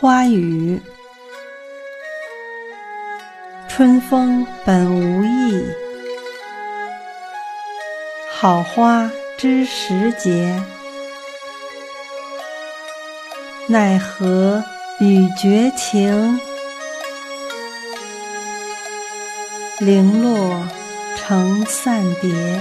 花语。春风本无意，好花知时节。奈何雨绝情，零落成散蝶。